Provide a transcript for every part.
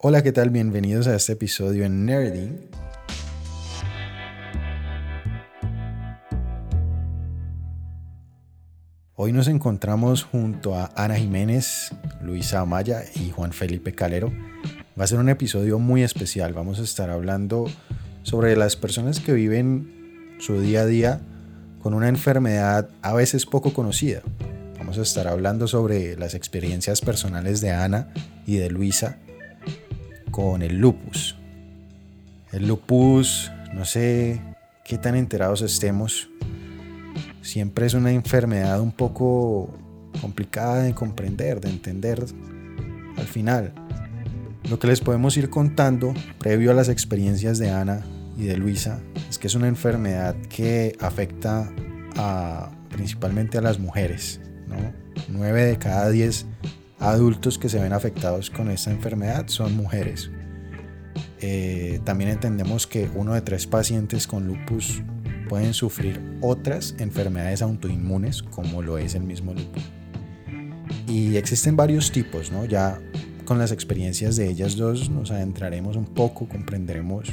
Hola, ¿qué tal? Bienvenidos a este episodio en Nerding. Hoy nos encontramos junto a Ana Jiménez, Luisa Amaya y Juan Felipe Calero. Va a ser un episodio muy especial. Vamos a estar hablando sobre las personas que viven su día a día con una enfermedad a veces poco conocida. Vamos a estar hablando sobre las experiencias personales de Ana y de Luisa con el lupus. El lupus, no sé qué tan enterados estemos, siempre es una enfermedad un poco complicada de comprender, de entender al final. Lo que les podemos ir contando, previo a las experiencias de Ana y de Luisa, es que es una enfermedad que afecta a, principalmente a las mujeres. ¿no? 9 de cada 10 adultos que se ven afectados con esta enfermedad son mujeres. Eh, también entendemos que uno de tres pacientes con lupus pueden sufrir otras enfermedades autoinmunes como lo es el mismo lupus. Y existen varios tipos, ¿no? Ya con las experiencias de ellas dos nos adentraremos un poco, comprenderemos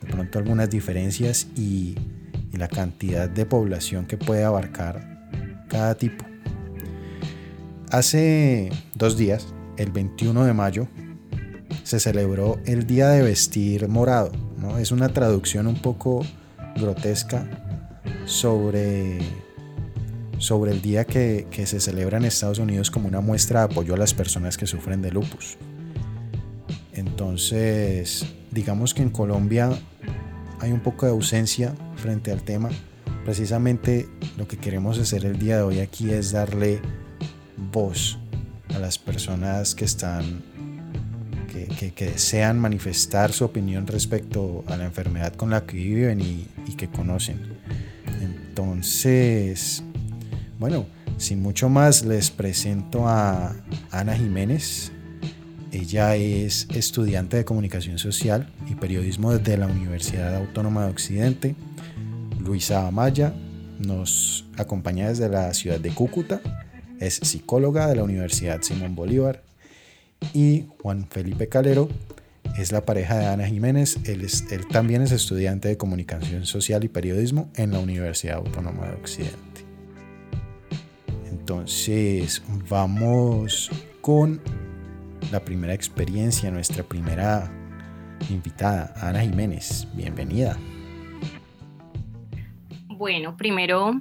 de pronto algunas diferencias y la cantidad de población que puede abarcar cada tipo. Hace dos días, el 21 de mayo, se celebró el Día de Vestir Morado. ¿no? Es una traducción un poco grotesca sobre, sobre el día que, que se celebra en Estados Unidos como una muestra de apoyo a las personas que sufren de lupus. Entonces, digamos que en Colombia hay un poco de ausencia frente al tema. Precisamente lo que queremos hacer el día de hoy aquí es darle voz a las personas que están que, desean manifestar su opinión respecto a la enfermedad con la que viven y, que conocen. Entonces, bueno, sin mucho más les presento a Ana Jiménez. Ella es estudiante de comunicación social y periodismo desde la Universidad Autónoma de Occidente. Luisa Amaya nos acompaña desde la ciudad de Cúcuta es psicóloga de la Universidad Simón Bolívar. Y Juan Felipe Calero es la pareja de Ana Jiménez. Él, él también es estudiante de comunicación social y periodismo en la Universidad Autónoma de Occidente. Entonces, vamos con la primera experiencia, nuestra primera invitada, Ana Jiménez. Bienvenida. Bueno, primero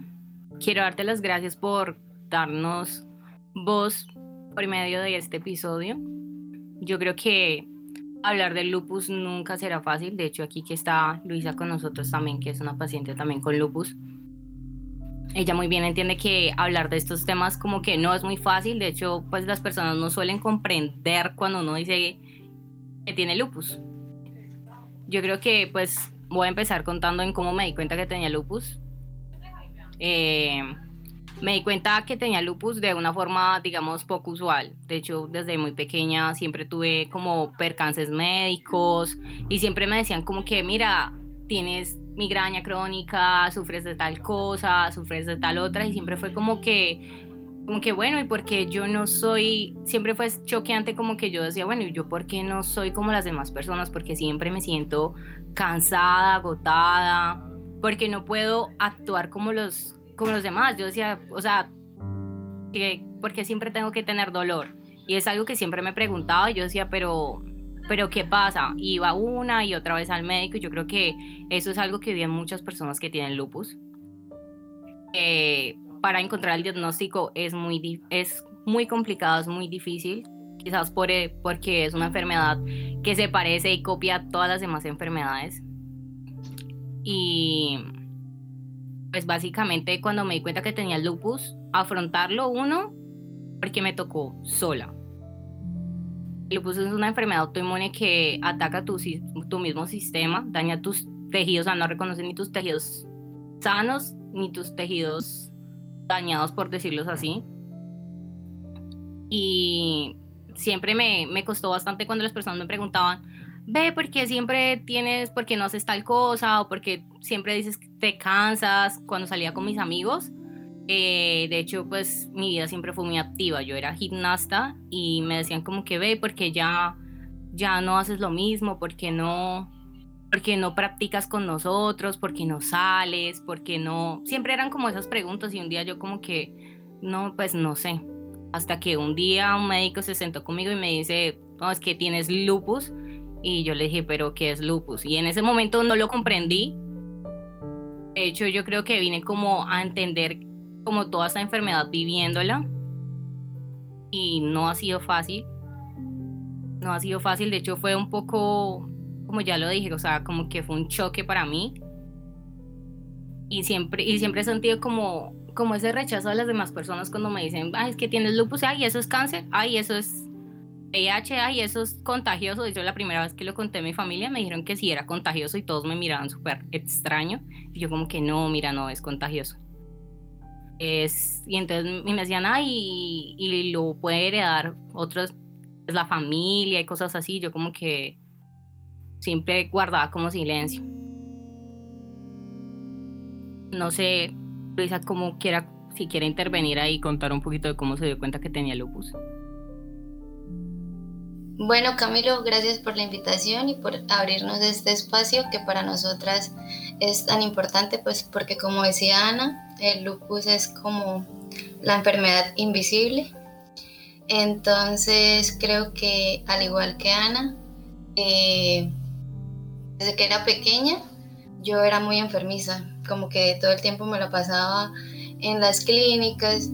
quiero darte las gracias por darnos voz por medio de este episodio. Yo creo que hablar del lupus nunca será fácil. De hecho, aquí que está Luisa con nosotros también, que es una paciente también con lupus. Ella muy bien entiende que hablar de estos temas como que no es muy fácil. De hecho, pues las personas no suelen comprender cuando uno dice que tiene lupus. Yo creo que pues voy a empezar contando en cómo me di cuenta que tenía lupus. Eh, me di cuenta que tenía lupus de una forma, digamos, poco usual. De hecho, desde muy pequeña siempre tuve como percances médicos y siempre me decían como que, mira, tienes migraña crónica, sufres de tal cosa, sufres de tal otra y siempre fue como que como que bueno, y porque yo no soy, siempre fue choqueante como que yo decía, bueno, ¿y yo por qué no soy como las demás personas? Porque siempre me siento cansada, agotada, porque no puedo actuar como los como los demás. Yo decía, o sea, que, porque siempre tengo que tener dolor. Y es algo que siempre me preguntaba y yo decía, pero, pero ¿qué pasa? Iba una y otra vez al médico y yo creo que eso es algo que viven muchas personas que tienen lupus. para encontrar el diagnóstico es muy, es muy complicado, es muy difícil, quizás por, eh, porque es una enfermedad que se parece y copia todas las demás enfermedades. Y pues básicamente cuando me di cuenta que tenía lupus, afrontarlo uno, porque me tocó sola. Lupus es una enfermedad autoinmune que ataca tu, mismo sistema, daña tus tejidos, o sea, no reconoce ni tus tejidos sanos ni tus tejidos dañados, por decirlo así. Y siempre me, me costó bastante cuando las personas me preguntaban, ve, porque siempre tienes, porque no haces tal cosa, o porque siempre dices que te cansas cuando salía con mis amigos. Eh, de hecho, pues mi vida siempre fue muy activa. Yo era gimnasta y me decían como que ve, porque ya ya no haces lo mismo? ¿Por qué no, porque no practicas con nosotros? ¿Por qué no sales? ¿Por qué no? Siempre eran como esas preguntas y un día yo como que, no, pues no sé. Hasta que un día un médico se sentó conmigo y me dice, no, es que tienes lupus. Y yo le dije, pero ¿qué es lupus? Y en ese momento no lo comprendí. De hecho, yo creo que vine como a entender como toda esta enfermedad viviéndola. Y no ha sido fácil. No ha sido fácil. De hecho, fue un poco, como ya lo dije, o sea, como que fue un choque para mí. Y siempre, y siempre he sentido como, como ese rechazo a las demás personas cuando me dicen, ay, es que tienes lupus, ay, eso es cáncer, ay, eso es VIH, ay, eso es contagioso. Y yo la primera vez que lo conté a mi familia me dijeron que sí era contagioso y todos me miraban súper extraño. Y yo como que no, mira, no, es contagioso. Es, y entonces me decían, ay, y, lo puede heredar otros, es la familia y cosas así. Yo como que siempre guardaba como silencio. No sé, Luisa, como quiera, si quiere intervenir ahí y contar un poquito de cómo se dio cuenta que tenía lupus. Bueno, Camilo, gracias por la invitación y por abrirnos este espacio que para nosotras es tan importante, pues porque como decía Ana, el lupus es como la enfermedad invisible. Entonces creo que al igual que Ana, eh, desde que era pequeña yo era muy enfermiza, como que todo el tiempo me lo pasaba en las clínicas.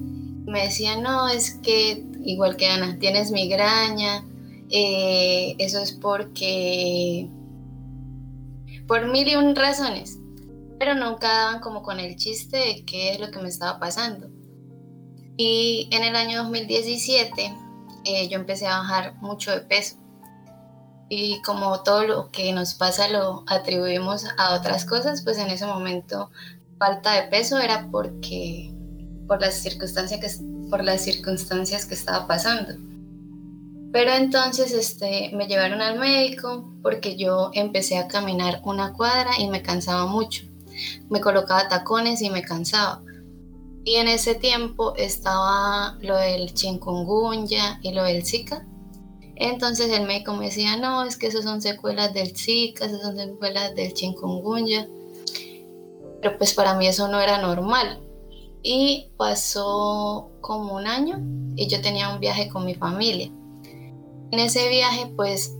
Me decían, no, es que igual que Ana, tienes migraña, eh, eso es porque por mil y un razones, pero nunca daban como con el chiste de qué es lo que me estaba pasando. Y en el año 2017 eh, yo empecé a bajar mucho de peso. Y como todo lo que nos pasa lo atribuimos a otras cosas, pues en ese momento falta de peso era porque por las circunstancias que, por las circunstancias que estaba pasando. Pero entonces este, me llevaron al médico porque yo empecé a caminar una cuadra y me cansaba mucho. Me colocaba tacones y me cansaba. Y en ese tiempo estaba lo del chikungunya y lo del Zika. Entonces el médico me decía, no, es que esas son secuelas del Zika, esas son secuelas del chikungunya. Pero pues para mí eso no era normal. Y pasó como un año y yo tenía un viaje con mi familia. En ese viaje, pues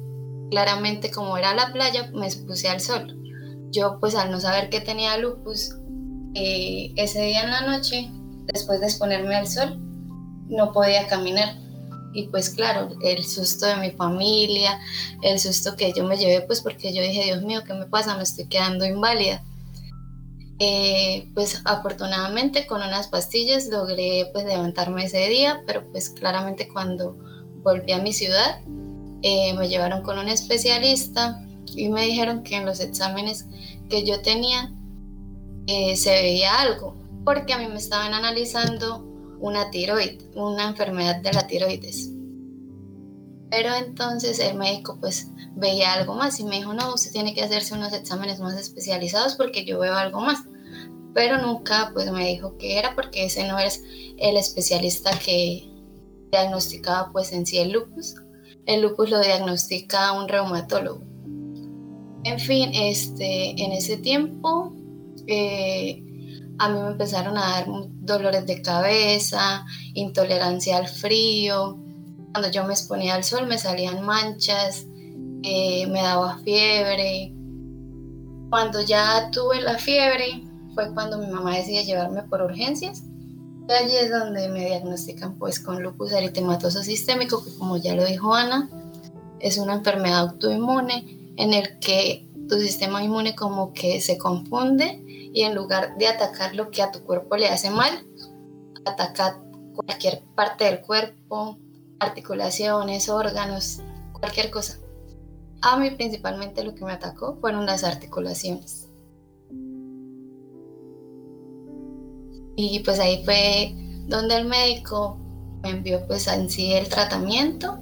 claramente como era la playa, me expuse al sol. Yo pues al no saber que tenía lupus, eh, ese día en la noche, después de exponerme al sol, no podía caminar. Y pues claro, el susto de mi familia, el susto que yo me llevé, pues porque yo dije, Dios mío, ¿qué me pasa? Me estoy quedando inválida. Eh, pues afortunadamente con unas pastillas logré pues levantarme ese día, pero pues claramente cuando volví a mi ciudad, eh, me llevaron con un especialista y me dijeron que en los exámenes que yo tenía eh, se veía algo, porque a mí me estaban analizando una tiroides, una enfermedad de la tiroides. Pero entonces el médico pues veía algo más y me dijo, no, usted tiene que hacerse unos exámenes más especializados porque yo veo algo más. Pero nunca pues me dijo que era porque ese no es el especialista que, diagnosticaba pues en sí el lupus. El lupus lo diagnostica un reumatólogo. En fin, este, en ese tiempo eh, a mí me empezaron a dar dolores de cabeza, intolerancia al frío. Cuando yo me exponía al sol me salían manchas, eh, me daba fiebre. Cuando ya tuve la fiebre fue cuando mi mamá decidió llevarme por urgencias allí es donde me diagnostican pues con lupus eritematoso sistémico, que como ya lo dijo Ana, es una enfermedad autoinmune en el que tu sistema inmune como que se confunde y en lugar de atacar lo que a tu cuerpo le hace mal, ataca cualquier parte del cuerpo, articulaciones, órganos, cualquier cosa. A mí principalmente lo que me atacó fueron las articulaciones. Y pues ahí fue donde el médico me envió pues en sí el tratamiento.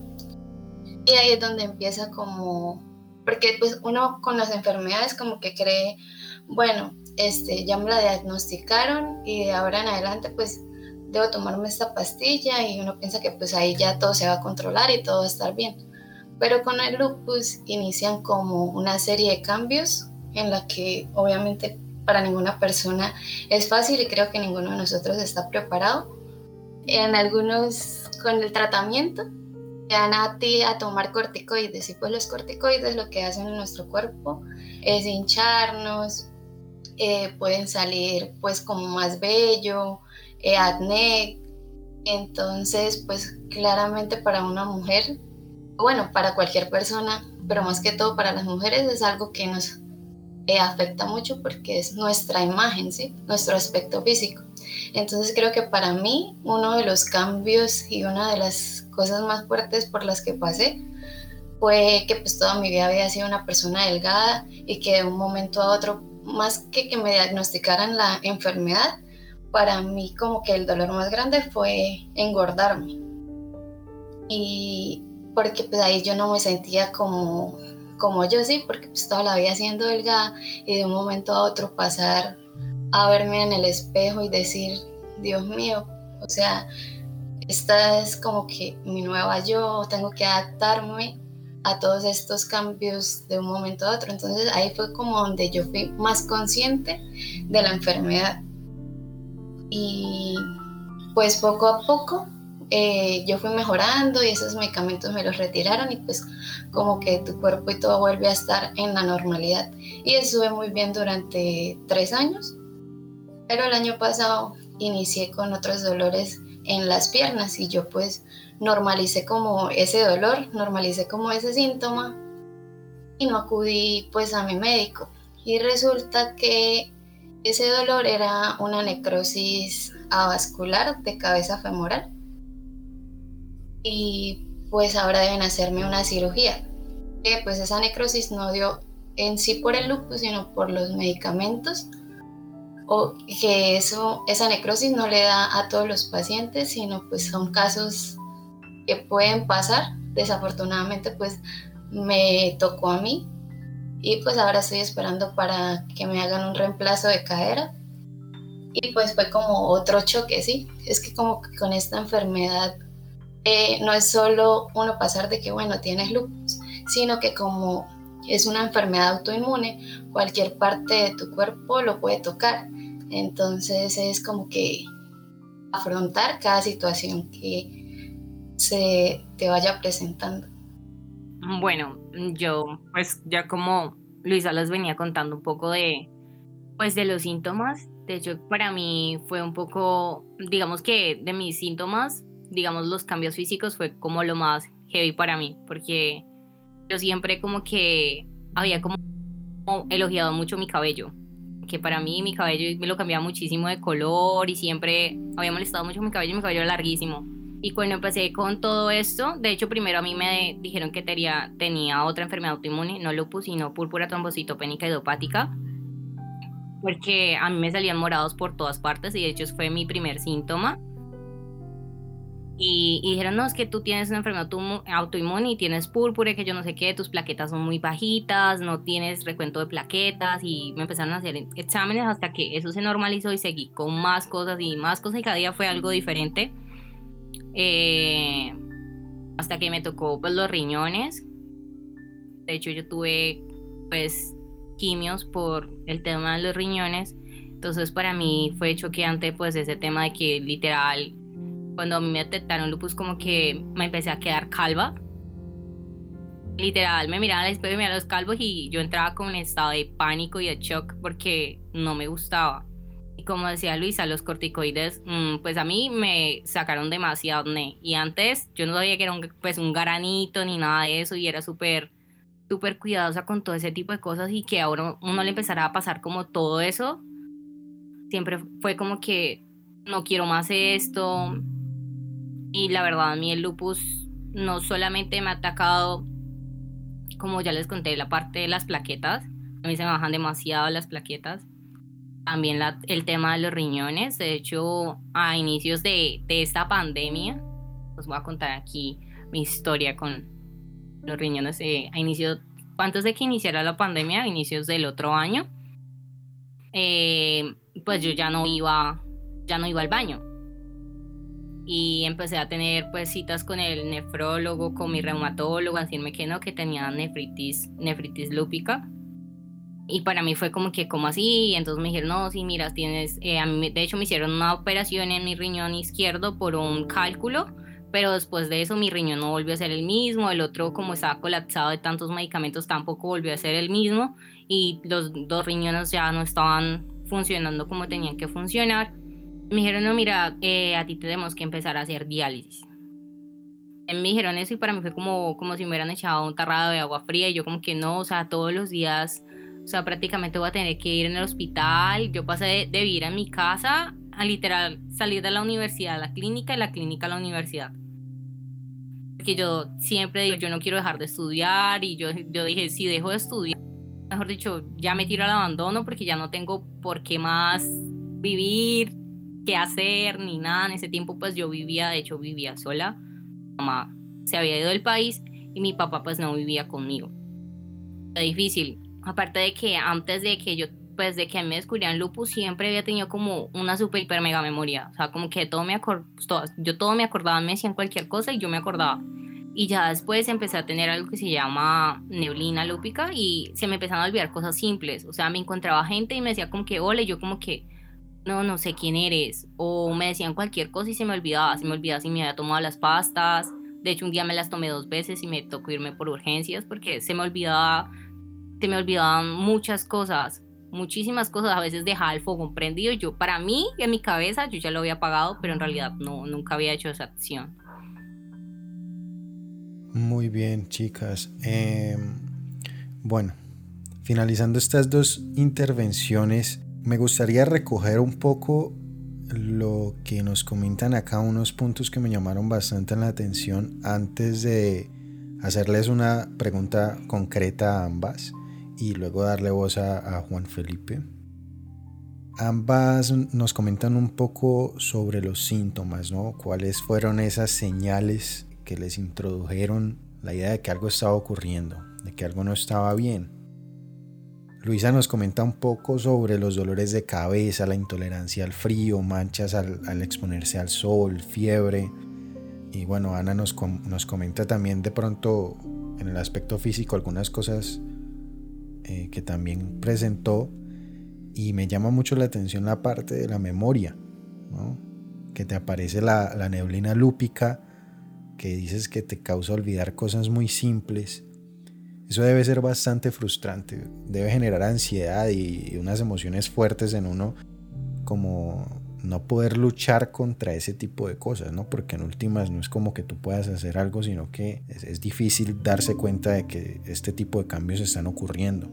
Y ahí es donde empieza como, porque pues uno con las enfermedades como que cree, bueno, este, ya me la diagnosticaron y de ahora en adelante pues debo tomarme esta pastilla y uno piensa que pues ahí ya todo se va a controlar y todo va a estar bien. Pero con el lupus inician como una serie de cambios en la que obviamente para ninguna persona es fácil y creo que ninguno de nosotros está preparado. En algunos con el tratamiento dan a ti a tomar corticoides y pues los corticoides lo que hacen en nuestro cuerpo es hincharnos, eh, pueden salir pues como más bello, eh, acné, entonces pues claramente para una mujer, bueno, para cualquier persona, pero más que todo para las mujeres es algo que nos eh, afecta mucho porque es nuestra imagen, ¿sí? nuestro aspecto físico. Entonces creo que para mí uno de los cambios y una de las cosas más fuertes por las que pasé fue que pues toda mi vida había sido una persona delgada y que de un momento a otro, más que que me diagnosticaran la enfermedad, para mí como que el dolor más grande fue engordarme. Y porque pues ahí yo no me sentía como, como yo sí, porque pues toda la vida siendo delgada y de un momento a otro pasar a verme en el espejo y decir, Dios mío, o sea, esta es como que mi nueva yo, tengo que adaptarme a todos estos cambios de un momento a otro. Entonces ahí fue como donde yo fui más consciente de la enfermedad. Y pues poco a poco eh, yo fui mejorando y esos medicamentos me los retiraron y pues como que tu cuerpo y todo vuelve a estar en la normalidad. Y estuve muy bien durante tres años, pero el año pasado inicié con otros dolores en las piernas y yo pues normalicé como ese dolor, normalicé como ese síntoma y no acudí pues a mi médico. Y resulta que ese dolor era una necrosis avascular de cabeza femoral. Y pues ahora deben hacerme una cirugía. Que pues esa necrosis no dio en sí por el lupus, sino por los medicamentos. O que eso, esa necrosis no le da a todos los pacientes, sino pues son casos que pueden pasar. Desafortunadamente pues me tocó a mí y pues ahora estoy esperando para que me hagan un reemplazo de cadera. Y pues fue como otro choque, ¿sí? Es que como que con esta enfermedad eh, no es solo uno pasar de que, bueno, tienes lupus, sino que como es una enfermedad autoinmune, cualquier parte de tu cuerpo lo puede tocar. Entonces es como que afrontar cada situación que se te vaya presentando. Bueno, yo pues ya como Luisa les venía contando un poco de pues de los síntomas, de hecho para mí fue un poco, digamos que de mis síntomas, digamos los cambios físicos fue como lo más heavy para mí, porque yo siempre como que había como elogiado mucho mi cabello, que para mí mi cabello me lo cambiaba muchísimo de color y siempre había molestado mucho mi cabello, mi cabello era larguísimo. Y cuando empecé con todo esto, de hecho primero a mí me dijeron que tenía, tenía otra enfermedad autoinmune, no lupus, sino púrpura trombocitopénica idiopática, porque a mí me salían morados por todas partes y de hecho fue mi primer síntoma. Y, dijeron, no, es que tú tienes una enfermedad autoinmune y tienes púrpura, que yo no sé qué, tus plaquetas son muy bajitas, no tienes recuento de plaquetas y me empezaron a hacer exámenes hasta que eso se normalizó y seguí con más cosas y más cosas y cada día fue algo diferente. Eh, hasta que me tocó pues los riñones. De hecho yo tuve pues quimios por el tema de los riñones. Entonces para mí fue choqueante pues ese tema de que literal cuando a mí me detectaron lupus como que me empecé a quedar calva. Literal, me miraba al espejo y me los calvos y yo entraba con un estado de pánico y de shock porque no me gustaba. Y como decía Luisa, los corticoides, mm, pues a mí me sacaron demasiado acné. Y antes yo no sabía que era un, pues un garanito ni nada de eso y era súper, súper cuidadosa con todo ese tipo de cosas y que ahora uno le empezara a pasar como todo eso. Siempre fue como que no quiero más esto. Y la verdad, a mí el lupus no solamente me ha atacado, como ya les conté, la parte de las plaquetas. A mí se me bajan demasiado las plaquetas también el tema de los riñones. De hecho, a inicios de, esta pandemia, os voy a contar aquí mi historia con los riñones. Eh, a inicio, antes de que iniciara la pandemia, a inicios del otro año, eh, pues yo ya no iba, ya no iba al baño. Y empecé a tener pues citas con el nefrólogo, con mi reumatólogo, a decirme que no, que tenía nefritis, nefritis lúpica. Y para mí fue como que, ¿cómo así? Y entonces me dijeron, no, sí, mira, tienes, eh, a mí, de hecho me hicieron una operación en mi riñón izquierdo por un cálculo, pero después de eso mi riñón no volvió a ser el mismo, el otro como estaba colapsado de tantos medicamentos tampoco volvió a ser el mismo y los dos riñones ya no estaban funcionando como tenían que funcionar me dijeron, no, mira, eh, a ti tenemos que empezar a hacer diálisis. Me dijeron eso y para mí fue como, como si me hubieran echado un tarrado de agua fría y yo como que no, o sea, todos los días, o sea, prácticamente voy a tener que ir en el hospital. Yo pasé de, de vivir en mi casa a literal salir de la universidad a la clínica y la clínica a la universidad. Porque yo siempre digo, yo no quiero dejar de estudiar y yo, yo dije, si dejo de estudiar, mejor dicho, ya me tiro al abandono porque ya no tengo por qué más vivir, qué hacer ni nada. En ese tiempo pues yo vivía, de hecho vivía sola. Mi mamá se había ido del país y mi papá pues no vivía conmigo. Fue difícil. Aparte de que antes de que yo pues de que me descubrieran lupus siempre había tenido como una super hiper mega memoria. O sea, como que todo me acordaba, yo todo me acordaba, me decían cualquier cosa y yo me acordaba. Y ya después empecé a tener algo que se llama neblina lúpica y se me empezaron a olvidar cosas simples. O sea, me encontraba gente y me decía como que hola yo como que no, no sé quién eres, o me decían cualquier cosa y se me olvidaba, se me olvidaba si me había tomado las pastas, de hecho un día me las tomé dos veces y me tocó irme por urgencias porque se me olvidaba, se me olvidaban muchas cosas, muchísimas cosas, a veces dejaba el fuego prendido, yo para mí, en mi cabeza, yo ya lo había apagado, pero en realidad no, nunca había hecho esa acción. Muy bien, chicas. Em, bueno, finalizando estas dos intervenciones, me gustaría recoger un poco lo que nos comentan acá, unos puntos que me llamaron bastante la atención antes de hacerles una pregunta concreta a ambas y luego darle voz a, Juan Felipe. Ambas nos comentan un poco sobre los síntomas, ¿no? ¿Cuáles fueron esas señales que les introdujeron la idea de que algo estaba ocurriendo, de que algo no estaba bien? Luisa nos comenta un poco sobre los dolores de cabeza, la intolerancia al frío, manchas al, exponerse al sol, fiebre. Y bueno, Ana nos, nos, comenta también de pronto en el aspecto físico algunas cosas eh, que también presentó. Y me llama mucho la atención la parte de la memoria, que te aparece la, la neblina lúpica, que dices que te causa olvidar cosas muy simples eso debe ser bastante frustrante, debe generar ansiedad y unas emociones fuertes en uno como no poder luchar contra ese tipo de cosas, ¿no? Porque en últimas no es como que tú puedas hacer algo, sino que es, difícil darse cuenta de que este tipo de cambios están ocurriendo.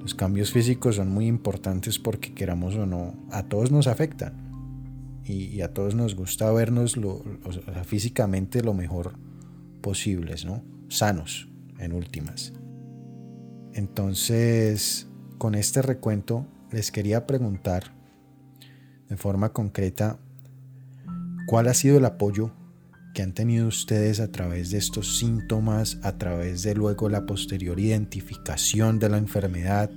Los cambios físicos son muy importantes porque queramos o no, a todos nos afectan. Y, a todos nos gusta vernos físicamente lo mejor posibles, ¿no? Sanos, en últimas. Entonces, con este recuento, les quería preguntar de forma concreta cuál ha sido el apoyo que han tenido ustedes a través de estos síntomas, a través de luego la posterior identificación de la enfermedad,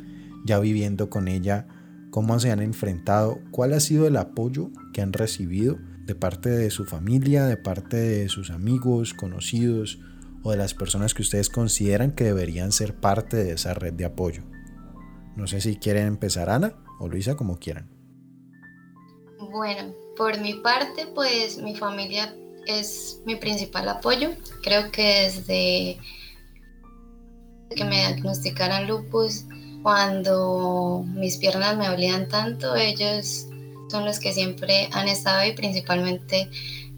ya viviendo con ella, cómo se han enfrentado, cuál ha sido el apoyo que han recibido de parte de su familia, de parte de sus amigos, conocidos, o de las personas que ustedes consideran que deberían ser parte de esa red de apoyo. No sé si quieren empezar Ana o Luisa, como quieran. Bueno, por mi parte, pues mi familia es mi principal apoyo. Creo que desde que me diagnosticaran lupus, cuando mis piernas me dolían tanto, ellos son los que siempre han estado ahí, principalmente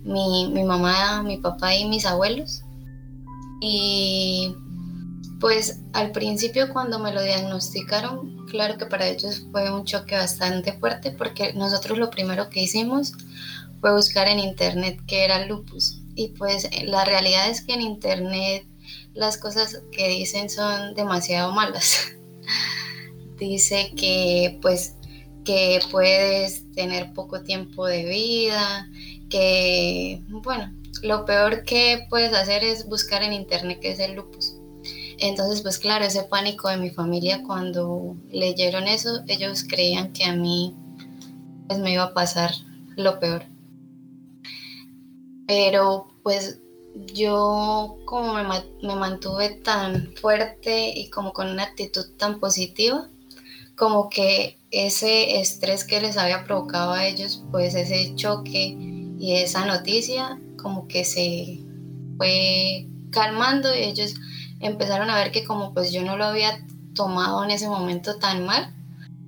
mi, mi mamá, mi papá y mis abuelos. Y pues al principio cuando me lo diagnosticaron, claro que para ellos fue un choque bastante fuerte porque nosotros lo primero que hicimos fue buscar en internet qué era lupus. Y pues la realidad es que en internet las cosas que dicen son demasiado malas. Dice que pues que puedes tener poco tiempo de vida, que bueno, lo peor que puedes hacer es buscar en internet qué es el lupus. Entonces, pues claro, ese pánico de mi familia cuando leyeron eso, ellos creían que a mí pues me iba a pasar lo peor. Pero pues yo como me, me, mantuve tan fuerte y como con una actitud tan positiva, como que ese estrés que les había provocado a ellos, pues ese choque y esa noticia, como que se fue calmando y ellos empezaron a ver que como pues yo no lo había tomado en ese momento tan mal,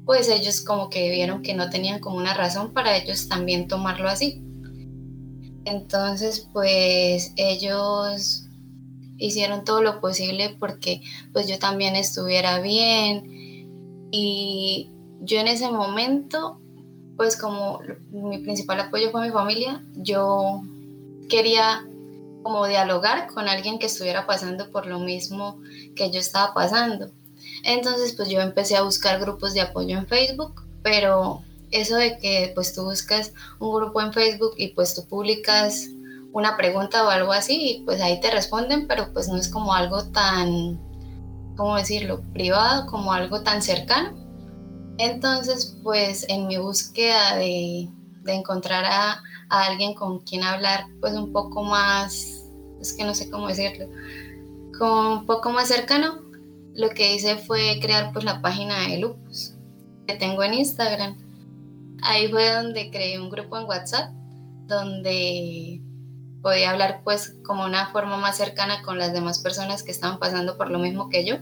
pues ellos como que vieron que no tenían como una razón para ellos también tomarlo así. Entonces, pues ellos hicieron todo lo posible porque pues yo también estuviera bien y yo en ese momento pues como mi principal apoyo fue mi familia, yo quería como dialogar con alguien que estuviera pasando por lo mismo que yo estaba pasando. Entonces pues yo empecé a buscar grupos de apoyo en Facebook, pero eso de que pues tú buscas un grupo en Facebook y pues tú publicas una pregunta o algo así y pues ahí te responden, pero pues no es como algo tan, ¿cómo decirlo?, privado, como algo tan cercano. Entonces pues en mi búsqueda de, encontrar a, a, alguien con quien hablar pues un poco más, es que no sé cómo decirlo, con un poco más cercano, lo que hice fue crear pues la página de Lupus que tengo en Instagram ahí fue donde creé un grupo en WhatsApp donde podía hablar pues como una forma más cercana con las demás personas que estaban pasando por lo mismo que yo.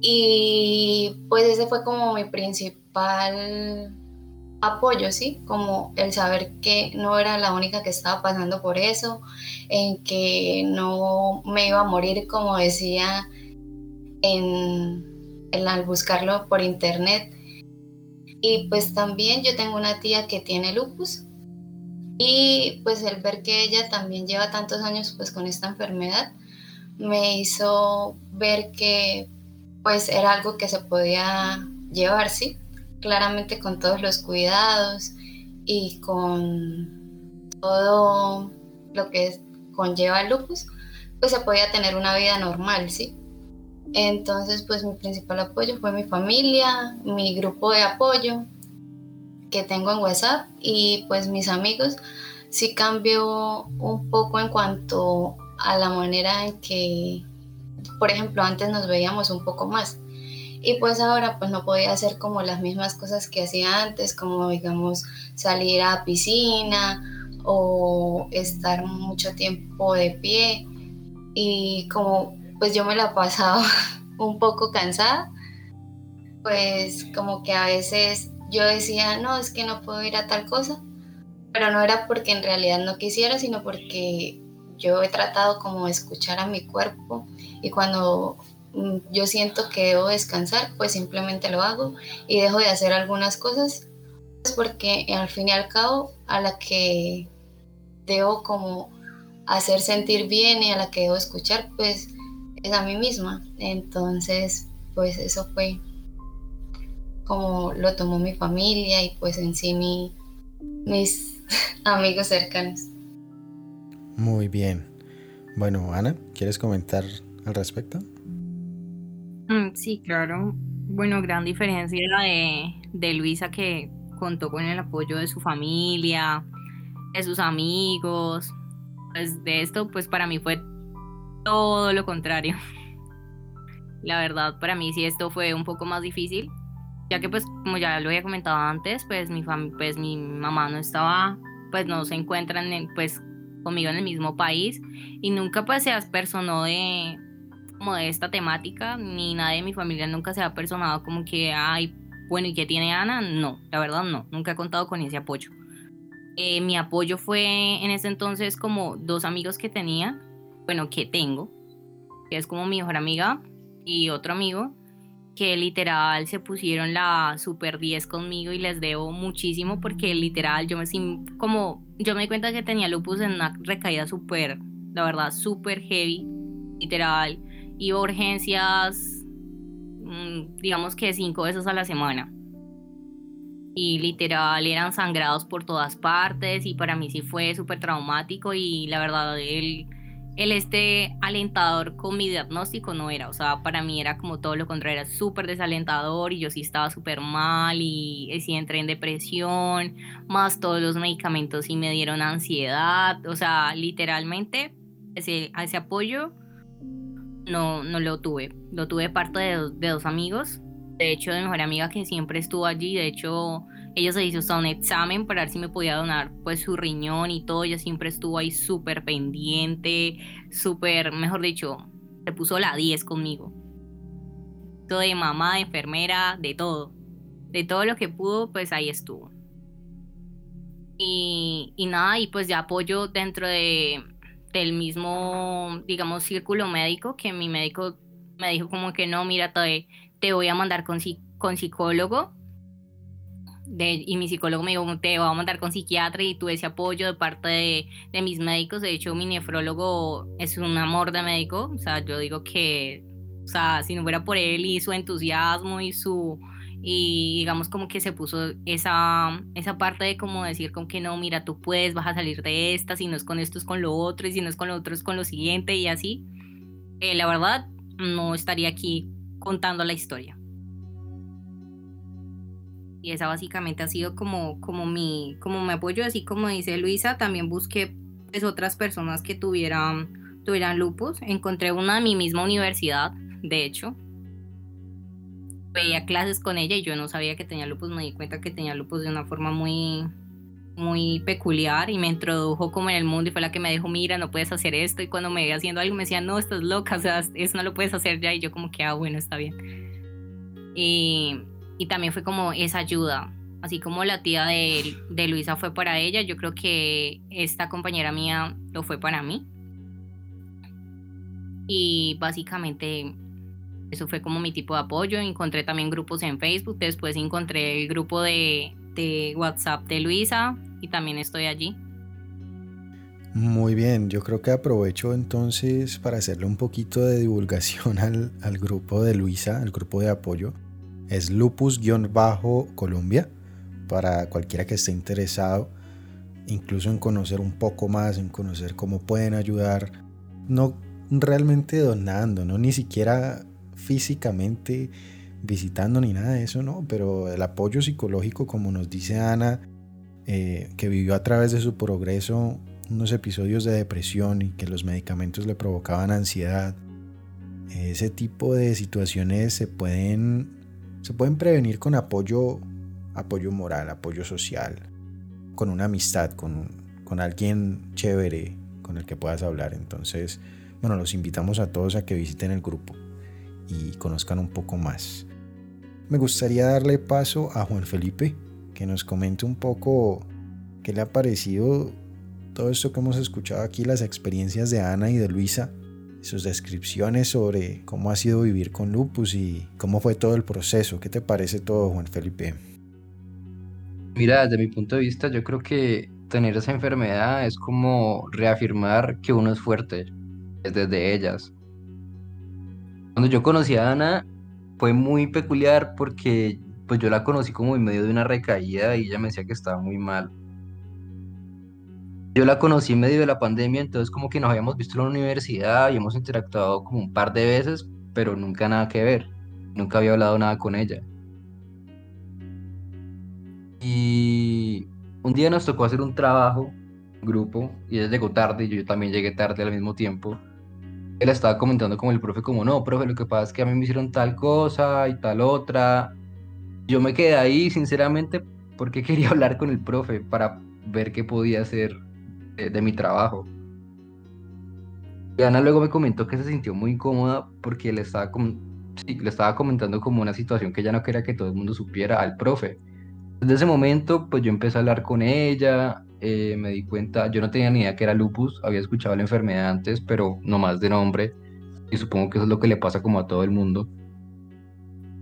Y pues ese fue como mi principal apoyo, ¿sí? Como el saber que no era la única que estaba pasando por eso, en que no me iba a morir como decía en, al buscarlo por internet, y pues también yo tengo una tía que tiene lupus y pues el ver que ella también lleva tantos años pues con esta enfermedad me hizo ver que pues era algo que se podía llevar, sí, claramente con todos los cuidados y con todo lo que conlleva el lupus, pues se podía tener una vida normal, sí. Entonces, pues mi principal apoyo fue mi familia, mi grupo de apoyo que tengo en WhatsApp y pues mis amigos. Sí cambió un poco en cuanto a la manera en que, por ejemplo, antes nos veíamos un poco más. Y pues ahora pues no podía hacer como las mismas cosas que hacía antes, como digamos salir a piscina o estar mucho tiempo de pie. Y como pues yo me la pasaba un poco cansada, pues como que a veces yo decía, no, es que no puedo ir a tal cosa, pero no era porque en realidad no quisiera, sino porque yo he tratado como escuchar a mi cuerpo y cuando yo siento que debo descansar, pues simplemente lo hago y dejo de hacer algunas cosas, pues porque al fin y al cabo a la que debo como hacer sentir bien y a la que debo escuchar, pues es a mí misma. Entonces, pues eso fue como lo tomó mi familia y pues en sí mi, mis amigos cercanos. Muy bien. Bueno, Ana, ¿quieres comentar al respecto? Mm, sí, claro. Bueno, gran diferencia la de, de Luisa que contó con el apoyo de su familia, de sus amigos. Pues de esto, pues para mí fue todo lo contrario. La verdad, para mí sí esto fue un poco más difícil, ya que pues como ya lo había comentado antes, pues mi pues mi mamá no estaba, pues no se encuentran pues conmigo en el mismo país y nunca pues se personó de como de esta temática, ni nadie de mi familia nunca se ha personado como que, ay, bueno, ¿y qué tiene Ana? No, la verdad no, nunca he contado con ese apoyo. Eh, mi apoyo fue en ese entonces como dos amigos que tenía, bueno, que tengo, que es como mi mejor amiga y otro amigo, que literal se pusieron la super 10 conmigo y les debo muchísimo porque literal yo me como yo me di cuenta que tenía lupus en una recaída súper, la verdad, súper heavy, literal, iba urgencias, mm, digamos que cinco veces a la semana. Y literal eran sangrados por todas partes y para mí sí fue súper traumático y la verdad él el este alentador con mi diagnóstico no era, o sea, para mí era como todo lo contrario, era súper desalentador y yo sí estaba súper mal y, sí entré en depresión, más todos los medicamentos y me dieron ansiedad, o sea, literalmente ese, ese apoyo no, no lo tuve, lo tuve parte de, de dos amigos, de hecho de mi mejor amiga que siempre estuvo allí, de hecho ella se hizo hasta un examen para ver si me podía donar pues su riñón y todo. Ella siempre estuvo ahí súper pendiente, súper, mejor dicho, se puso la 10 conmigo. Todo de mamá, de enfermera, de todo. De todo lo que pudo, pues ahí estuvo. Y, y nada, y pues ya apoyo dentro de, del mismo, digamos, círculo médico, que mi médico me dijo como que no, mira, te, te voy a mandar con, con psicólogo y mi psicólogo me dijo, te voy a mandar con psiquiatra y tuve ese apoyo de parte de, de, mis médicos. De hecho, mi nefrólogo es un amor de médico. O sea, yo digo que, o sea, si no fuera por él y su entusiasmo y su, y digamos como que se puso esa, esa parte de como decir con que no, mira, tú puedes, vas a salir de esta, si no es con esto es con lo otro, y si no es con lo otro es con lo siguiente y así. Eh, la verdad, no estaría aquí contando la historia y esa básicamente ha sido como, como, mi, como mi apoyo, así como dice Luisa, también busqué pues, otras personas que tuvieran, tuvieran lupus. Encontré una de mi misma universidad, de hecho. Veía clases con ella y yo no sabía que tenía lupus, me di cuenta que tenía lupus de una forma muy, muy peculiar y me introdujo como en el mundo y fue la que me dijo, mira, no puedes hacer esto y cuando me veía haciendo algo me decía, no, estás loca, o sea, eso no lo puedes hacer ya y yo como que, ah, bueno, está bien. Y, y también fue como esa ayuda, así como la tía de, de Luisa fue para ella, yo creo que esta compañera mía lo fue para mí. Y básicamente eso fue como mi tipo de apoyo. Encontré también grupos en Facebook, después encontré el grupo de, de WhatsApp de Luisa y también estoy allí. Muy bien, yo creo que aprovecho entonces para hacerle un poquito de divulgación al, al grupo de Luisa, al grupo de apoyo es lupus-colombia para cualquiera que esté interesado, incluso en conocer un poco más, en conocer cómo pueden ayudar, no realmente donando, no ni siquiera físicamente visitando ni nada de eso, no, pero el apoyo psicológico, como nos dice Ana, eh, que vivió a través de su progreso unos episodios de depresión y que los medicamentos le provocaban ansiedad. Ese tipo de situaciones se pueden se pueden prevenir con apoyo, apoyo moral, apoyo social, con una amistad, con, con alguien chévere con el que puedas hablar. Entonces, bueno, los invitamos a todos a que visiten el grupo y conozcan un poco más. Me gustaría darle paso a Juan Felipe, que nos comente un poco qué le ha parecido todo esto que hemos escuchado aquí, las experiencias de Ana y de Luisa sus descripciones sobre cómo ha sido vivir con lupus y cómo fue todo el proceso. ¿Qué te parece todo, Juan Felipe? Mira, desde mi punto de vista, yo creo que tener esa enfermedad es como reafirmar que uno es fuerte desde ellas. Cuando yo conocí a Ana fue muy peculiar porque pues yo la conocí como en medio de una recaída y ella me decía que estaba muy mal. Yo la conocí en medio de la pandemia, entonces como que nos habíamos visto en la universidad y hemos interactuado como un par de veces, pero nunca nada que ver. Nunca había hablado nada con ella. Y un día nos tocó hacer un trabajo, grupo, y ella llegó tarde y yo también llegué tarde al mismo tiempo. Él estaba comentando como el profe, como no, profe, lo que pasa es que a mí me hicieron tal cosa y tal otra. Yo me quedé ahí, sinceramente, porque quería hablar con el profe para ver qué podía hacer de, mi trabajo. Y Ana luego me comentó que se sintió muy incómoda porque le estaba, le estaba comentando como una situación que ella no quería que todo el mundo supiera al profe. Desde ese momento, pues yo empecé a hablar con ella, eh, me di cuenta, yo no tenía ni idea que era lupus, había escuchado la enfermedad antes, pero no más de nombre, y supongo que eso es lo que le pasa como a todo el mundo.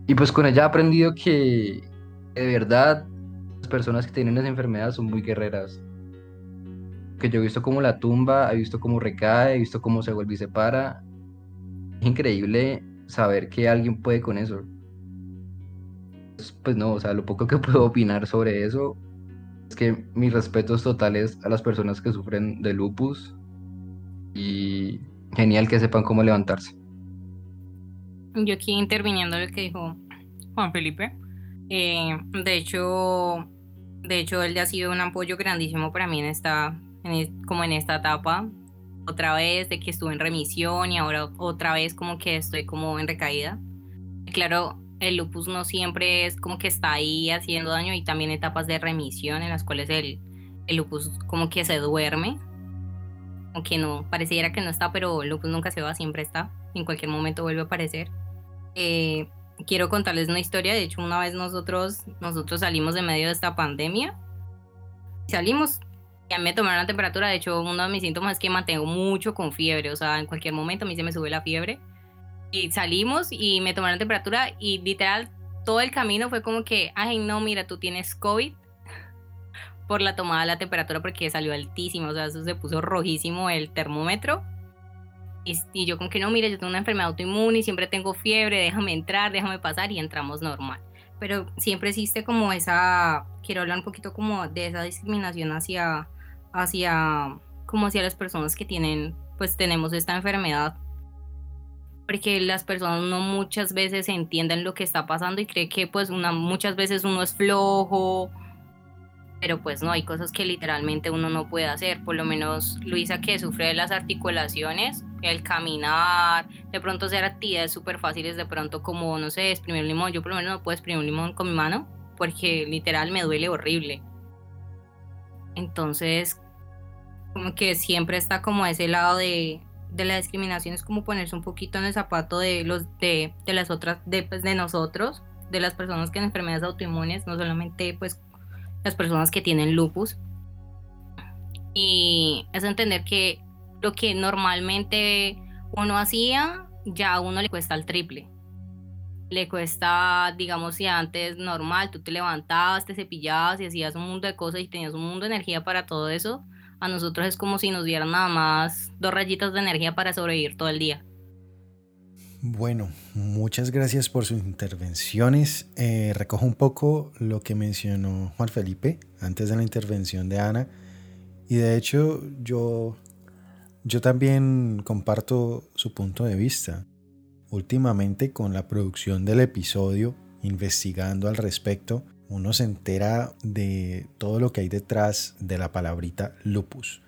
Y pues con ella he aprendido que de verdad las personas que tienen esa enfermedad son muy guerreras, que yo he visto cómo la tumba, he visto cómo recae, he visto cómo se vuelve y se para. Es increíble saber que alguien puede con eso. Pues no, o sea, lo poco que puedo opinar sobre eso es que mis respetos totales a las personas que sufren de lupus y genial que sepan cómo levantarse. Yo aquí interviniendo lo que dijo Juan Felipe. Eh, de hecho, de hecho, él ha sido un apoyo grandísimo para mí en esta, como en esta etapa. Otra vez de que estuve en remisión y ahora otra vez como que estoy como en recaída. claro, el lupus no siempre es como que está ahí haciendo daño y también etapas de remisión en las cuales el, lupus como que se duerme. Aunque no, pareciera que no está, pero el lupus nunca se va, siempre está. En cualquier momento vuelve a aparecer. Eh, quiero contarles una historia. De hecho, una vez nosotros, nosotros salimos de medio de esta pandemia. Salimos, ya me tomaron la temperatura. De hecho, uno de mis síntomas es que mantengo mucho con fiebre. O sea, en cualquier momento a mí se me sube la fiebre. Y salimos y me tomaron temperatura y literal todo el camino fue como que, ay, no, mira, tú tienes COVID por la tomada de la temperatura porque salió altísimo. O sea, eso se puso rojísimo el termómetro. Y, yo como que no, mira, yo tengo una enfermedad autoinmune y siempre tengo fiebre, déjame entrar, déjame pasar y entramos normal. Pero siempre existe como esa, quiero hablar un poquito como de esa discriminación hacia, hacia, como hacia las personas que tienen, pues tenemos esta enfermedad. Porque las personas no muchas veces entienden lo que está pasando y creen que pues una, muchas veces uno es flojo pero pues no, hay cosas que literalmente uno no puede hacer. Por lo menos Luisa que sufre de las articulaciones, el caminar, de pronto hacer actividades súper fáciles, de pronto como, no sé, exprimir un limón. Yo por lo menos no puedo exprimir un limón con mi mano porque literal me duele horrible. Entonces, como que siempre está como ese lado de, de la discriminación, es como ponerse un poquito en el zapato de, los, de, de las otras, de, pues, de nosotros, de las personas que tienen enfermedades autoinmunes, no solamente pues las personas que tienen lupus. Y es entender que lo que normalmente uno hacía, ya a uno le cuesta el triple. Le cuesta, digamos, si antes normal, tú te levantabas, te cepillabas y hacías un mundo de cosas y tenías un mundo de energía para todo eso. A nosotros es como si nos dieran nada más dos rayitas de energía para sobrevivir todo el día. Bueno, muchas gracias por sus intervenciones. Eh, recojo un poco lo que mencionó Juan Felipe antes de la intervención de Ana. Y de hecho yo, yo también comparto su punto de vista. Últimamente con la producción del episodio, investigando al respecto, uno se entera de todo lo que hay detrás de la palabrita lupus.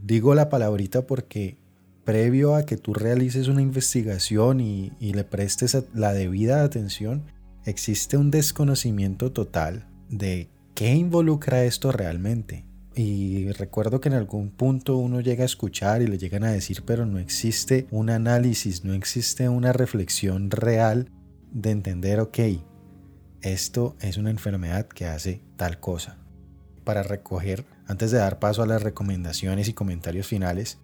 Digo la palabrita porque previo a que tú realices una investigación y, le prestes la debida atención, existe un desconocimiento total de qué involucra esto realmente. Y recuerdo que en algún punto uno llega a escuchar y le llegan a decir, pero no existe un análisis, no existe una reflexión real de entender, ok, esto es una enfermedad que hace tal cosa. Para recoger, antes de dar paso a las recomendaciones y comentarios finales,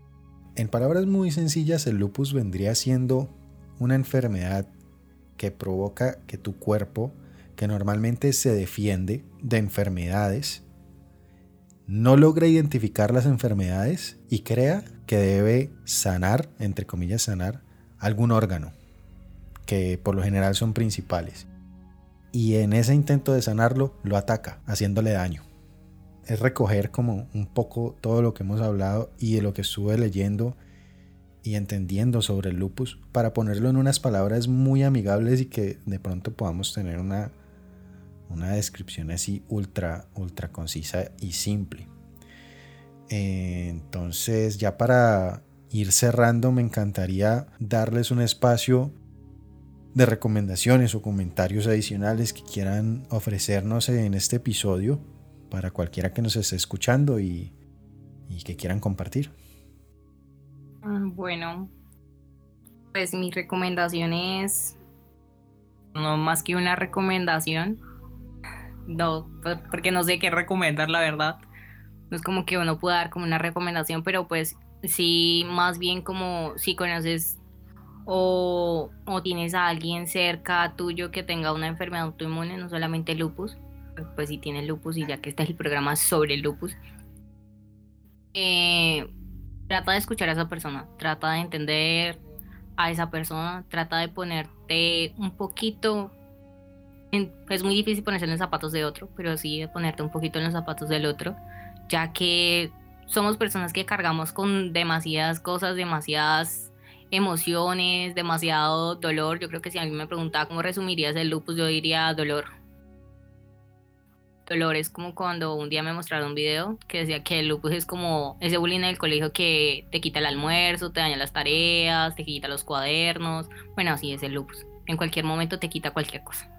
en palabras muy sencillas, el lupus vendría siendo una enfermedad que provoca que tu cuerpo, que normalmente se defiende de enfermedades, no logra identificar las enfermedades y crea que debe sanar, entre comillas sanar, algún órgano, que por lo general son principales. Y en ese intento de sanarlo, lo ataca, haciéndole daño es recoger como un poco todo lo que hemos hablado y de lo que estuve leyendo y entendiendo sobre el lupus para ponerlo en unas palabras muy amigables y que de pronto podamos tener una, una descripción así ultra, ultra concisa y simple. Eh, entonces ya para ir cerrando me encantaría darles un espacio de recomendaciones o comentarios adicionales que quieran ofrecernos en este episodio para cualquiera que nos esté escuchando y, que quieran compartir. Ah, bueno, pues mi recomendación es no más que una recomendación. No, pues, porque no sé qué recomendar, la verdad. No es como que uno pueda dar como una recomendación, pero pues sí, más bien como si conoces o, o tienes a alguien cerca tuyo que tenga una enfermedad autoinmune, no solamente lupus, pues si tiene lupus y ya que este es el programa sobre el lupus, eh, trata de escuchar a esa persona, trata de entender a esa persona, trata de ponerte un poquito, es muy difícil ponerse en los zapatos de otro, pero sí de ponerte un poquito en los zapatos del otro, ya que somos personas que cargamos con demasiadas cosas, demasiadas emociones, demasiado dolor. Yo creo que si a mí me preguntaba cómo resumirías el lupus, yo diría dolor. Dolor es como cuando un día me mostraron un video que decía que el lupus es como ese bullying el colegio que te quita el almuerzo, te daña las tareas, te quita los cuadernos. Bueno, así es el lupus. En cualquier momento te quita cualquier cosa.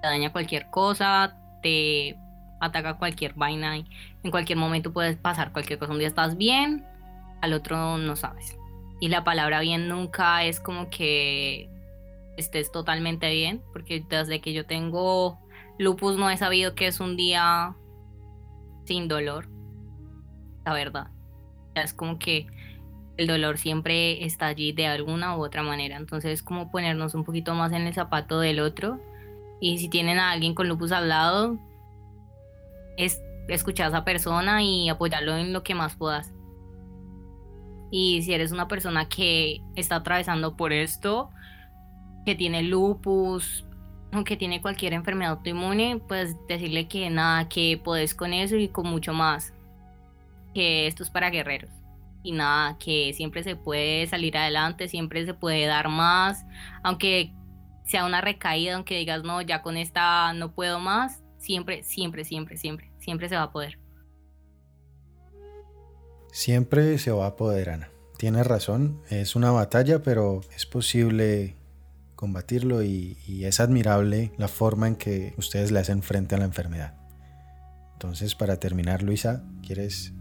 Te daña cualquier cosa, te ataca cualquier vaina y en cualquier momento puedes pasar cualquier cosa. Un día estás bien, al otro no sabes. Y la palabra bien nunca es como que estés totalmente bien, porque desde que yo tengo lupus no he sabido que es un día sin dolor. La verdad. Es como que el dolor siempre está allí de alguna u otra manera. Entonces es como ponernos un poquito más en el zapato del otro. Y si tienen a alguien con lupus al lado, es escuchar a esa persona y apoyarlo en lo que más puedas. Y si eres una persona que está atravesando por esto, que tiene lupus, o que tiene cualquier enfermedad autoinmune, pues decirle que nada, que puedes con eso y con mucho más. Que esto es para guerreros. Y nada, que siempre se puede salir adelante, siempre se puede dar más. Aunque sea una recaída, aunque digas, no, ya con esta no puedo más, Siempre, siempre, siempre, siempre, siempre se va a poder. Siempre se va a poder, Ana. Tienes razón, es una batalla, pero es posible combatirlo y, es admirable la forma en que ustedes le hacen frente a la enfermedad. Entonces, para terminar, Luisa, ¿quieres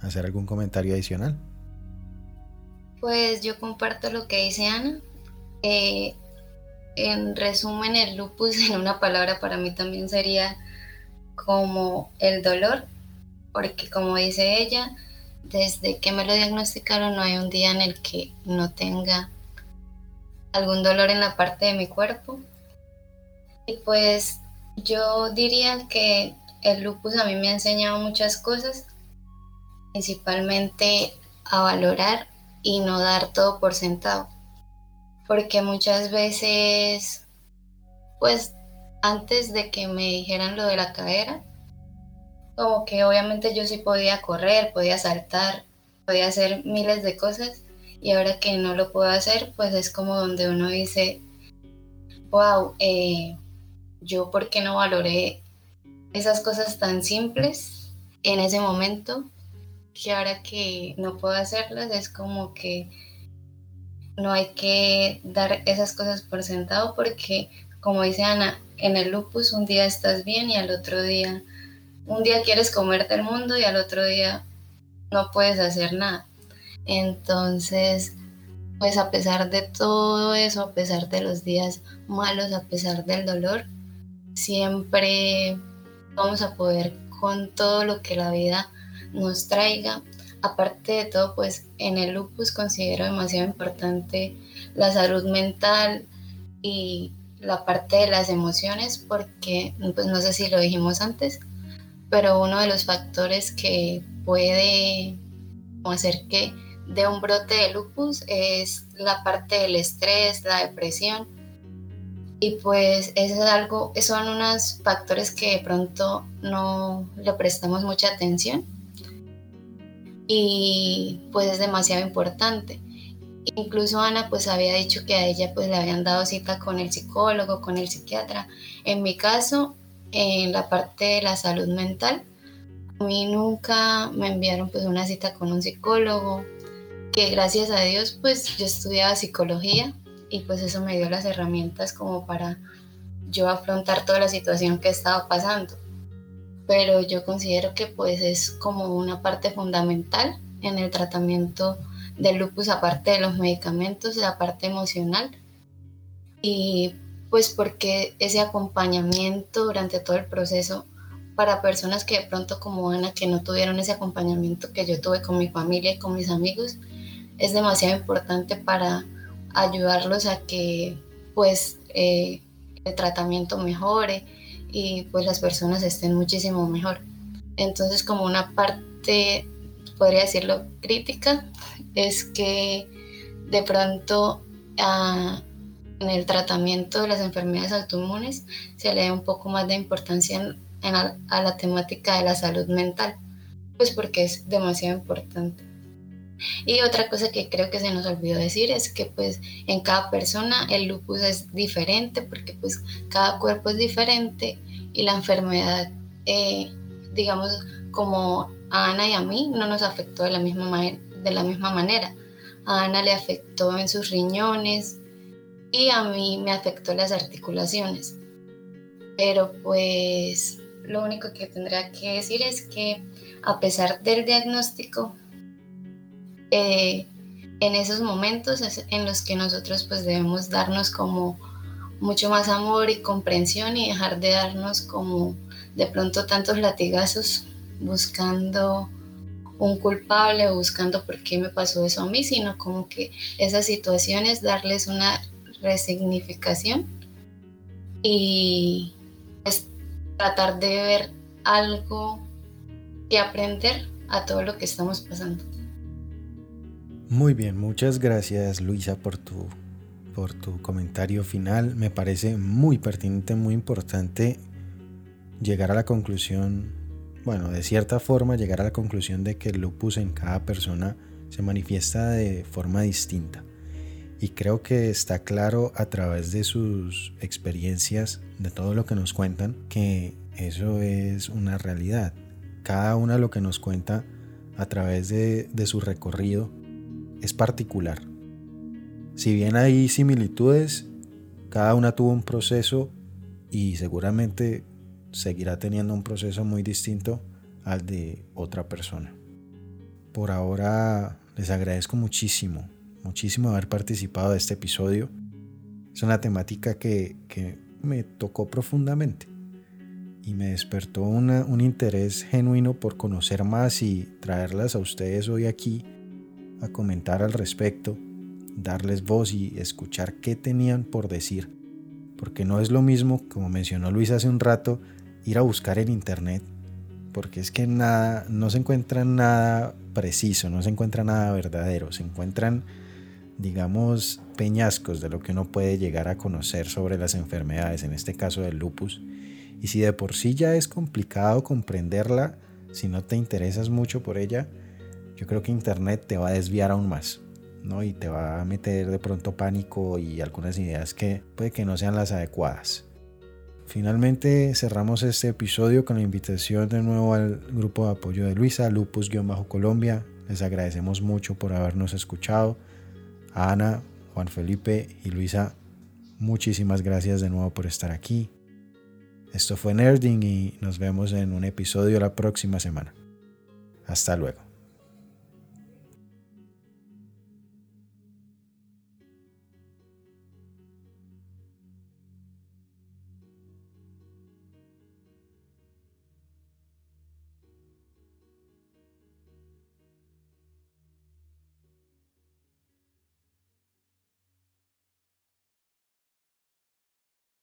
hacer algún comentario adicional? Pues yo comparto lo que dice Ana. Eh, en resumen, el lupus en una palabra para mí también sería como el dolor, porque como dice ella, desde que me lo diagnosticaron no hay un día en el que no tenga algún dolor en la parte de mi cuerpo. Y pues yo diría que el lupus a mí me ha enseñado muchas cosas, principalmente a valorar y no dar todo por sentado porque muchas veces, pues antes de que me dijeran lo de la cadera, como que obviamente yo sí podía correr, podía saltar, podía hacer miles de cosas y ahora que no lo puedo hacer, pues es como donde uno dice, wow, eh, yo por qué no valoré esas cosas tan simples en ese momento, que ahora que no puedo hacerlas es como que no hay que dar esas cosas por sentado porque, como dice Ana, en el lupus un día estás bien y al otro día, un día quieres comerte el mundo y al otro día no puedes hacer nada. Entonces, pues a pesar de todo eso, a pesar de los días malos, a pesar del dolor, siempre vamos a poder con todo lo que la vida nos traiga aparte de todo, pues en el lupus considero demasiado importante la salud mental y la parte de las emociones porque, pues no sé si lo dijimos antes, pero uno de los factores que puede hacer que de un brote de lupus es la parte del estrés, la depresión. Y pues eso es algo, son unos factores que de pronto no le prestamos mucha atención y pues es demasiado importante. Incluso Ana pues había dicho que a ella pues le habían dado cita con el psicólogo, con el psiquiatra. En mi caso, en la parte de la salud mental, a mí nunca me enviaron pues una cita con un psicólogo, que gracias a Dios pues yo estudiaba psicología y pues eso me dio las herramientas como para yo afrontar toda la situación que estaba pasando. Pero yo considero que pues es como una parte fundamental en el tratamiento del lupus aparte de los medicamentos, la parte emocional. Y pues porque ese acompañamiento durante todo el proceso para personas que de pronto como Ana que no tuvieron ese acompañamiento que yo tuve con mi familia y con mis amigos es demasiado importante para ayudarlos a que pues eh, el tratamiento mejore y pues las personas estén muchísimo mejor. Entonces como una parte, podría decirlo, crítica, es que de pronto ah, en el tratamiento de las enfermedades autoinmunes se le da un poco más de importancia a la temática de la salud mental, pues porque es demasiado importante. Y otra cosa que creo que se nos olvidó decir es que pues en cada persona el lupus es diferente porque pues cada cuerpo es diferente y la enfermedad, eh, digamos, como a Ana y a mí no nos afectó de la misma, de la misma manera. A Ana le afectó en sus riñones y a mí me afectó las articulaciones. Pero pues lo único que tendría que decir es que a pesar del diagnóstico, eh, en esos momentos en los que nosotros pues debemos darnos como mucho más amor y comprensión y dejar de darnos como de pronto tantos latigazos buscando un culpable buscando por qué me pasó eso a mí, sino como que esas situaciones darles una resignificación y pues, tratar de ver algo que aprender a todo lo que estamos pasando. Muy bien, muchas gracias Luisa por tu, por tu comentario final. Me parece muy pertinente, muy importante llegar a la conclusión, bueno, de cierta forma llegar a la conclusión de que el lupus en cada persona se manifiesta de forma distinta. Y creo que está claro a través de sus experiencias, de todo lo que nos cuentan, que eso es una realidad. Cada una lo que nos cuenta a través de, de su recorrido es particular. Si bien hay similitudes, cada una tuvo un proceso y seguramente seguirá teniendo un proceso muy distinto al de otra persona. Por ahora les agradezco muchísimo, muchísimo haber participado de este episodio. Es una temática que, me tocó profundamente y me despertó un interés genuino por conocer más y traerlas a ustedes hoy aquí a comentar al respecto, darles voz y escuchar qué tenían por decir. Porque no es lo mismo, como mencionó Luis hace un rato, ir a buscar en internet, porque es que nada, no se encuentra nada preciso, no se encuentra nada verdadero, se encuentran, digamos, peñascos de lo que uno puede llegar a conocer sobre las enfermedades, en este caso del lupus. Y si de por sí ya es complicado comprenderla, si no te interesas mucho por ella, yo creo que Internet te va a desviar aún más, ¿no? Y te va a meter de pronto pánico y algunas ideas que puede que no sean las adecuadas. Finalmente cerramos este episodio con la invitación de nuevo al grupo de apoyo de Luisa, Lupus-Colombia. Les agradecemos mucho por habernos escuchado. A Ana, Juan Felipe y Luisa, muchísimas gracias de nuevo por estar aquí. Esto fue Nerding y nos vemos en un episodio la próxima semana. Hasta luego.